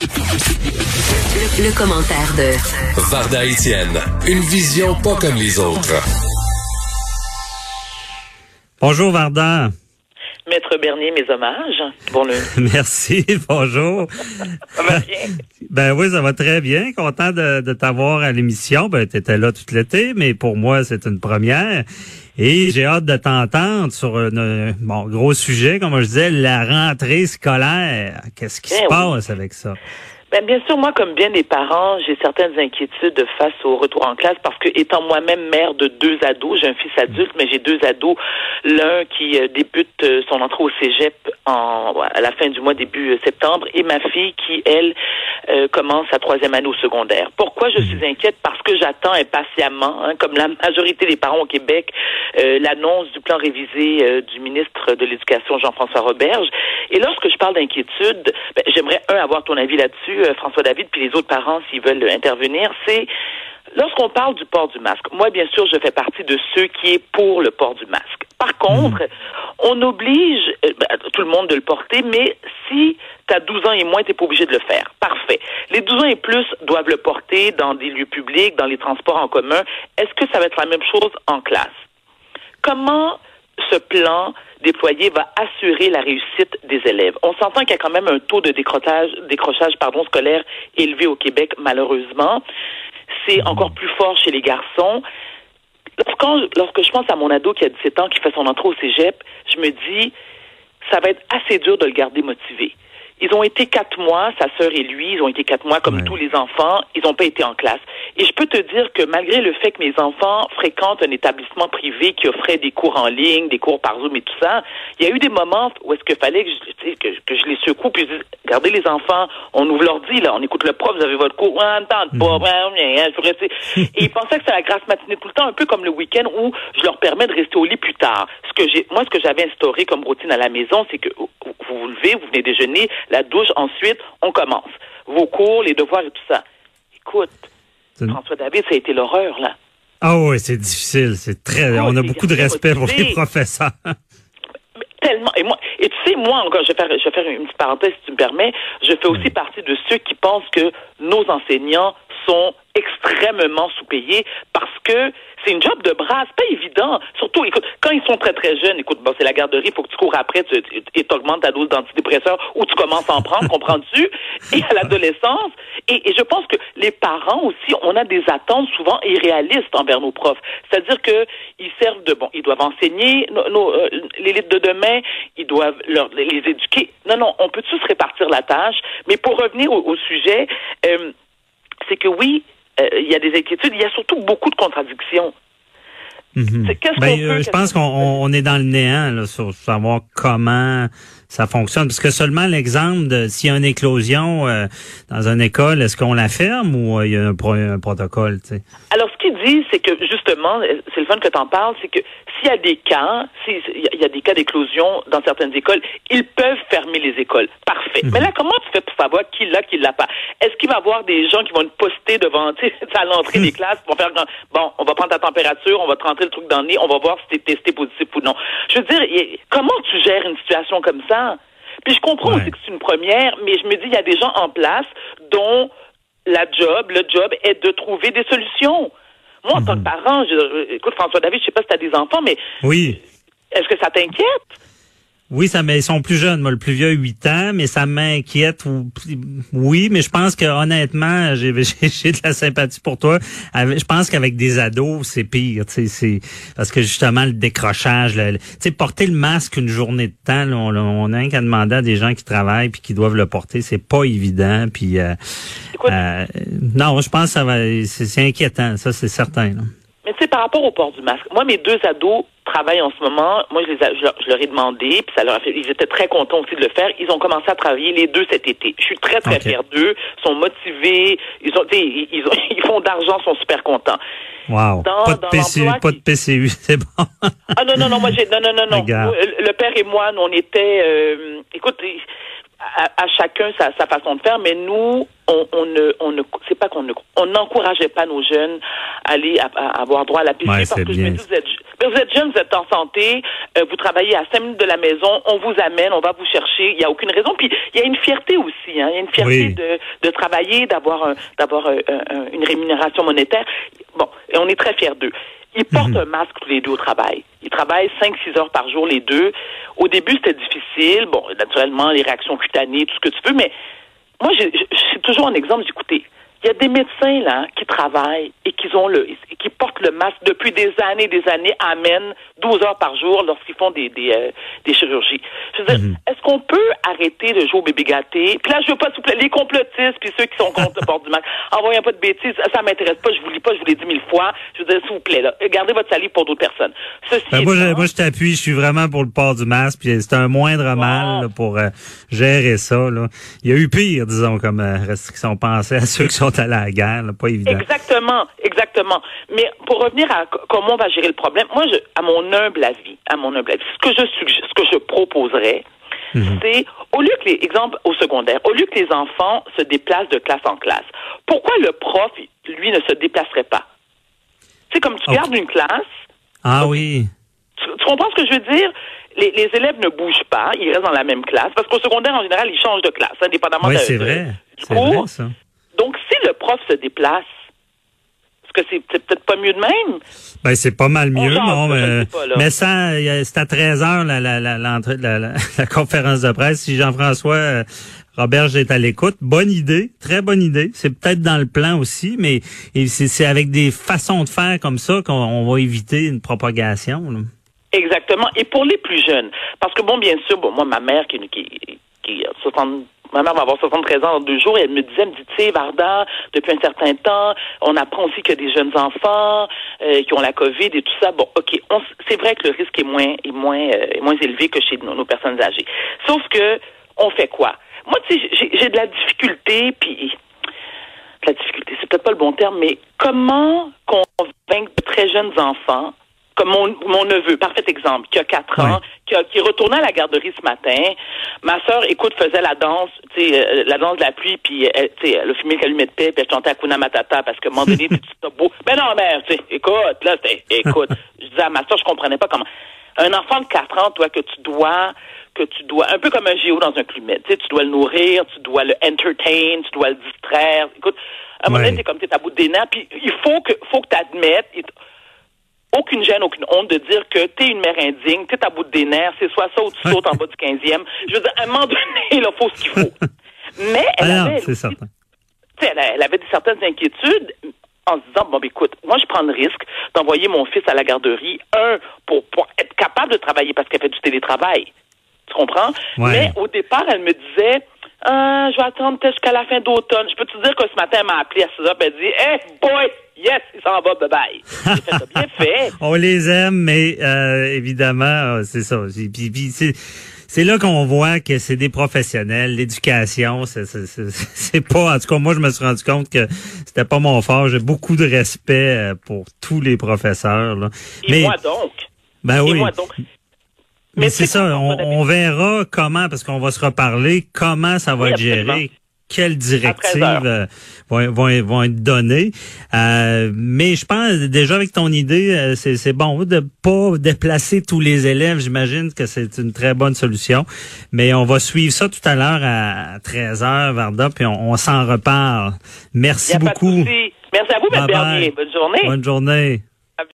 Le, commentaire de Varda Etienne, une vision pas comme les autres. Bonjour Varda. Maître Bernier, mes hommages. Bon. Merci, bonjour. ça va bien? Ben oui, ça va très bien. Content de, de t'avoir à l'émission. Ben, tu étais là tout l'été, mais pour moi, c'est une première. Et j'ai hâte de t'entendre sur un bon, gros sujet, comme je disais, la rentrée scolaire. Qu'est-ce qui Ben se oui. passe avec ça? Ben, bien sûr, moi, comme bien des parents, j'ai certaines inquiétudes face au retour en classe parce que, étant moi-même mère de deux ados, j'ai un fils adulte, mais j'ai deux ados. L'un qui euh, débute euh, son entrée au cégep en, à la fin du mois, début euh, septembre, et ma fille qui, elle, commence sa troisième année au secondaire. Pourquoi je suis inquiète? Parce que j'attends impatiemment, hein, comme la majorité des parents au Québec, l'annonce du plan révisé du ministre de l'Éducation, Jean-François Roberge. Et lorsque je parle d'inquiétude, ben, j'aimerais, un, avoir ton avis là-dessus, euh, François David, puis les autres parents, s'ils veulent intervenir, c'est lorsqu'on parle du port du masque. Moi, bien sûr, je fais partie de ceux qui est pour le port du masque. Par contre, on oblige euh, ben, tout le monde de le porter, mais si tu as 12 ans et moins, tu pas obligé de le faire. Parfait. Les 12 ans et plus doivent le porter dans des lieux publics, dans les transports en commun. Est-ce que ça va être la même chose en classe? Comment ce plan déployé va assurer la réussite des élèves. On s'entend qu'il y a quand même un taux de décrochage, décrochage pardon, scolaire élevé au Québec, malheureusement. C'est encore plus fort chez les garçons. Lorsque, lorsque je pense à mon ado qui a 17 ans, qui fait son entrée au cégep, je me dis, ça va être assez dur de le garder motivé. Ils ont été quatre mois, sa sœur et lui, ils ont été quatre mois comme Ouais. tous les enfants, ils n'ont pas été en classe. Et je peux te dire que malgré le fait que mes enfants fréquentent un établissement privé qui offrait des cours en ligne, des cours par Zoom et tout ça, il y a eu des moments où est-ce qu'il fallait que je, que, que les secoue puis je dis, regardez les enfants, on ouvre l'ordi, là, on écoute le prof, vous avez votre cours, on tente pas, sais. Et ils pensaient que c'était la grasse matinée tout le temps, un peu comme le week-end où je leur permets de rester au lit plus tard. Ce que j'ai, moi, ce que j'avais instauré comme routine à la maison, c'est que vous vous levez, vous venez déjeuner, la douche, ensuite, on commence. Vos cours, les devoirs et tout ça. Écoute, François David, ça a été l'horreur, là. Ah oui, c'est difficile. C'est très. Ah, on a beaucoup de respect pour les professeurs. tellement et moi et tu sais moi encore je vais faire je vais faire une petite parenthèse si tu me permets je fais aussi partie de ceux qui pensent que nos enseignants sont extrêmement sous-payés parce que c'est une job de bras, c'est pas évident. Surtout, écoute, quand ils sont très très jeunes, écoute, bon, c'est la garderie, il faut que tu cours après tu, tu- et t'augmentes ta dose d'antidépresseur ou tu commences à en prendre, comprends-tu? Et à l'adolescence. Et, et je pense que les parents aussi, on a des attentes souvent irréalistes envers nos profs. C'est-à-dire que ils servent de bon, ils doivent enseigner nos, nos, euh, l'élite de demain, ils doivent leur, les éduquer. Non, non, on peut tous répartir la tâche. Mais pour revenir au, au sujet, euh, c'est que oui, euh, il y a des inquiétudes, il y a surtout beaucoup de contradictions. Mhm. Ben, qu'on euh, peut, je pense qu'on on- on est dans le néant là, sur savoir comment ça fonctionne. Parce que seulement l'exemple de s'il y a une éclosion euh, dans une école, est-ce qu'on la ferme ou euh, il y a un, pro- un protocole? tu sais? Alors, ce qu'il dit, c'est que justement, c'est le fun que tu en parles, c'est que s'il y a des cas, s'il y a des cas d'éclosion dans certaines écoles, ils peuvent fermer les écoles. Parfait. Mais là, comment tu fais pour savoir qui l'a, qui l'a pas? Est-ce qu'il va y avoir des gens qui vont être postés devant, tu sais, à l'entrée des classes, vont faire, bon, on va prendre ta température, on va te rentrer le truc dans le nez, on va voir si t'es testé positif ou non. Je veux dire, comment tu gères une situation comme ça? Puis je comprends Ouais. aussi que c'est une première, mais je me dis, il y a des gens en place dont la job, le job est de trouver des solutions. Moi, en tant que parent, je, écoute, François David, je sais pas si tu as des enfants, mais Oui. est-ce que ça t'inquiète? Oui, ça mais ils sont plus jeunes. Moi, le plus vieux a 8 ans, mais ça m'inquiète. ou- Oui, mais je pense que honnêtement, j'ai de la sympathie pour toi. Je pense qu'avec des ados, c'est pire. tu sais, C'est parce que justement le décrochage, le- tu sais, porter le masque une journée de temps, là, on, on a rien qu'à demander à des gens qui travaillent puis qui doivent le porter, c'est pas évident. Puis euh, euh, non, je pense que ça va, c'est c'est inquiétant, ça c'est certain. là. Mais tu sais, par rapport au port du masque, moi, mes deux ados travaillent en ce moment. Moi, je, les a- je, leur, je leur ai demandé, puis ça leur a fait. Ils étaient très contents aussi de le faire. Ils ont commencé à travailler les deux cet été. Je suis très, très Ok. fière d'eux. Ils sont motivés. Ils ont, tu sais, ils, ils ont, ils font d'argent, sont super contents. Wow. Dans- pas de PCU, l'emploi pas qui- de PCU, c'est bon. Ah non, non, non, moi j'ai. Non, non, non, non. Nous, Le père et moi, nous, on était. euh, écoute, à, à chacun sa, sa façon de faire, mais nous, on, on ne, on ne, c'est pas qu'on ne, on n'encourageait pas nos jeunes à aller à, à avoir droit à la piscine Ouais, parce que je me bien. dis, vous êtes, mais vous êtes jeune, vous êtes en santé, euh, vous travaillez à cinq minutes de la maison, on vous amène, on va vous chercher, il n'y a aucune raison. Puis il y a une fierté aussi, hein, il y a une fierté Oui. de, de travailler, d'avoir un- d'avoir un- un- une rémunération monétaire. Bon, et on est très fiers d'eux. Ils portent Mhm. un masque tous les deux au travail. Ils travaillent 5-6 heures par jour, les deux. Au début, c'était difficile. Bon, naturellement, les réactions cutanées, tout ce que tu veux, mais moi, c'est toujours un exemple. Écoutez, il y a des médecins là qui travaillent et qui ont le, qui portent le masque depuis des années, des années, amènent 12 heures par jour lorsqu'ils font des des, euh, des chirurgies. Je veux dire, Mhm. est-ce qu'on peut arrêter de jouer au bébé gâté Puis là, je veux pas, s'il vous plaît, les complotistes puis ceux qui sont contre le port du masque. Envoyez pas de bêtises, ça, ça m'intéresse pas. Je vous lis pas, je vous l'ai dit mille fois. Je veux dire, s'il vous plaît, là, gardez votre salive pour d'autres personnes. Ceci Ben, moi, je, moi, je t'appuie. Je suis vraiment pour le port du masque. Puis c'est un moindre mal là, pour euh, gérer ça. Là. Il y a eu pire, disons, comme euh, restriction. Pensez à ceux qui sont allés à la guerre. là, pas évident. Exactement, exactement. Mais pour revenir à co- comment on va gérer le problème, moi, je, à mon humble avis, à mon humble avis, ce que je suggère, ce que je proposerais, Mhm. c'est au lieu que les exemple au secondaire, au lieu que les enfants se déplacent de classe en classe, pourquoi le prof, lui, ne se déplacerait pas? C'est comme tu gardes une classe, Ah oui. tu, tu comprends ce que je veux dire? Les, les élèves ne bougent pas, ils restent dans la même classe, parce qu'au secondaire, en général, ils changent de classe, indépendamment Oui, de, vrai. du C'est cours. vrai, ça. Donc, si le prof se déplace, est-ce que c'est peut-être pas mieux de même? Ben, c'est pas mal mieux, non, mais, ça, c'est à 13 heures la, la, conférence de presse. Si Jean-François euh, Robert est à l'écoute, bonne idée, très bonne idée. C'est peut-être dans le plan aussi, mais c'est, avec des façons de faire comme ça qu'on on va éviter une propagation. Exactement. Et pour les plus jeunes, parce que bon, bien sûr, bon, moi, ma mère qui, qui, qui a 60, ma mère va avoir 73 ans dans deux jours, et elle me disait, me dit, tu sais, Varda, depuis un certain temps, on apprend aussi qu'il y a des jeunes enfants euh, qui ont la COVID et tout ça. Bon, ok, c'est vrai que le risque est moins, est moins, euh, est moins élevé que chez nos, personnes âgées. Sauf que, on fait quoi? Moi, tu sais, j'ai- j'ai de la difficulté, puis la difficulté, c'est peut-être pas le bon terme, mais comment convaincre de très jeunes enfants, comme mon, mon neveu, parfait exemple, qui a 4 ans, qui, a, qui est retourné à la garderie ce matin. Ma sœur, écoute, faisait la danse, tu sais, euh, la danse de la pluie, puis elle, tu sais, elle a fumé le calumet de paix, puis elle chantait Akuna Matata, parce qu'à un moment donné, tu beau. Ben non, mère, tu sais, écoute, là, écoute, je disais à ma sœur, je comprenais pas comment. Un enfant de 4 ans, toi, que tu dois, que tu dois, un peu comme un géo dans un clumet, tu sais, tu dois le nourrir, tu dois le entertain, tu dois le distraire. Écoute, à un moment donné, c'est comme t'es à bout des nerfs, puis il faut que, faut que t'admettes, aucune gêne, aucune honte de dire que t'es une mère indigne, t'es à bout des nerfs, c'est soit ça ou tu sautes en bas du 15e. Je veux dire, à un moment donné, il faut ce qu'il faut. Mais elle Ah avait, aussi, elle, elle avait certaines inquiétudes en se disant, bon, ben, écoute, moi, je prends le risque d'envoyer mon fils à la garderie, un, pour, pour être capable de travailler parce qu'elle fait du télétravail. Tu comprends? Ouais. Mais au départ, elle me disait, ah, je vais attendre peut-être jusqu'à la fin d'automne. Je peux te dire que ce matin, elle m'a appelé à 6 heures, puis elle dit, hey, boy, yes, il s'en va, bye bye. Fait ça bien fait. On les aime, mais euh, évidemment, euh, c'est ça. C'est, là qu'on voit que c'est des professionnels. L'éducation, c'est, pas. En tout cas, moi, je me suis rendu compte que c'était pas mon fort. J'ai beaucoup de respect euh, pour tous les professeurs. Là. Et mais moi donc. ben Et oui. moi donc. Mais, Mais c'est ça, on, on verra comment, parce qu'on va se reparler, comment ça va Oui, être géré, quelles 13 directives euh, vont, vont, vont être données. Euh, mais je pense déjà avec ton idée, euh, c'est c'est bon de pas déplacer tous les élèves. J'imagine que c'est une très bonne solution. Mais on va suivre ça tout à l'heure à 13h, Varda, puis on, on s'en reparle. Merci beaucoup. Merci à vous, M. Bernier. Bonne journée. Bonne journée.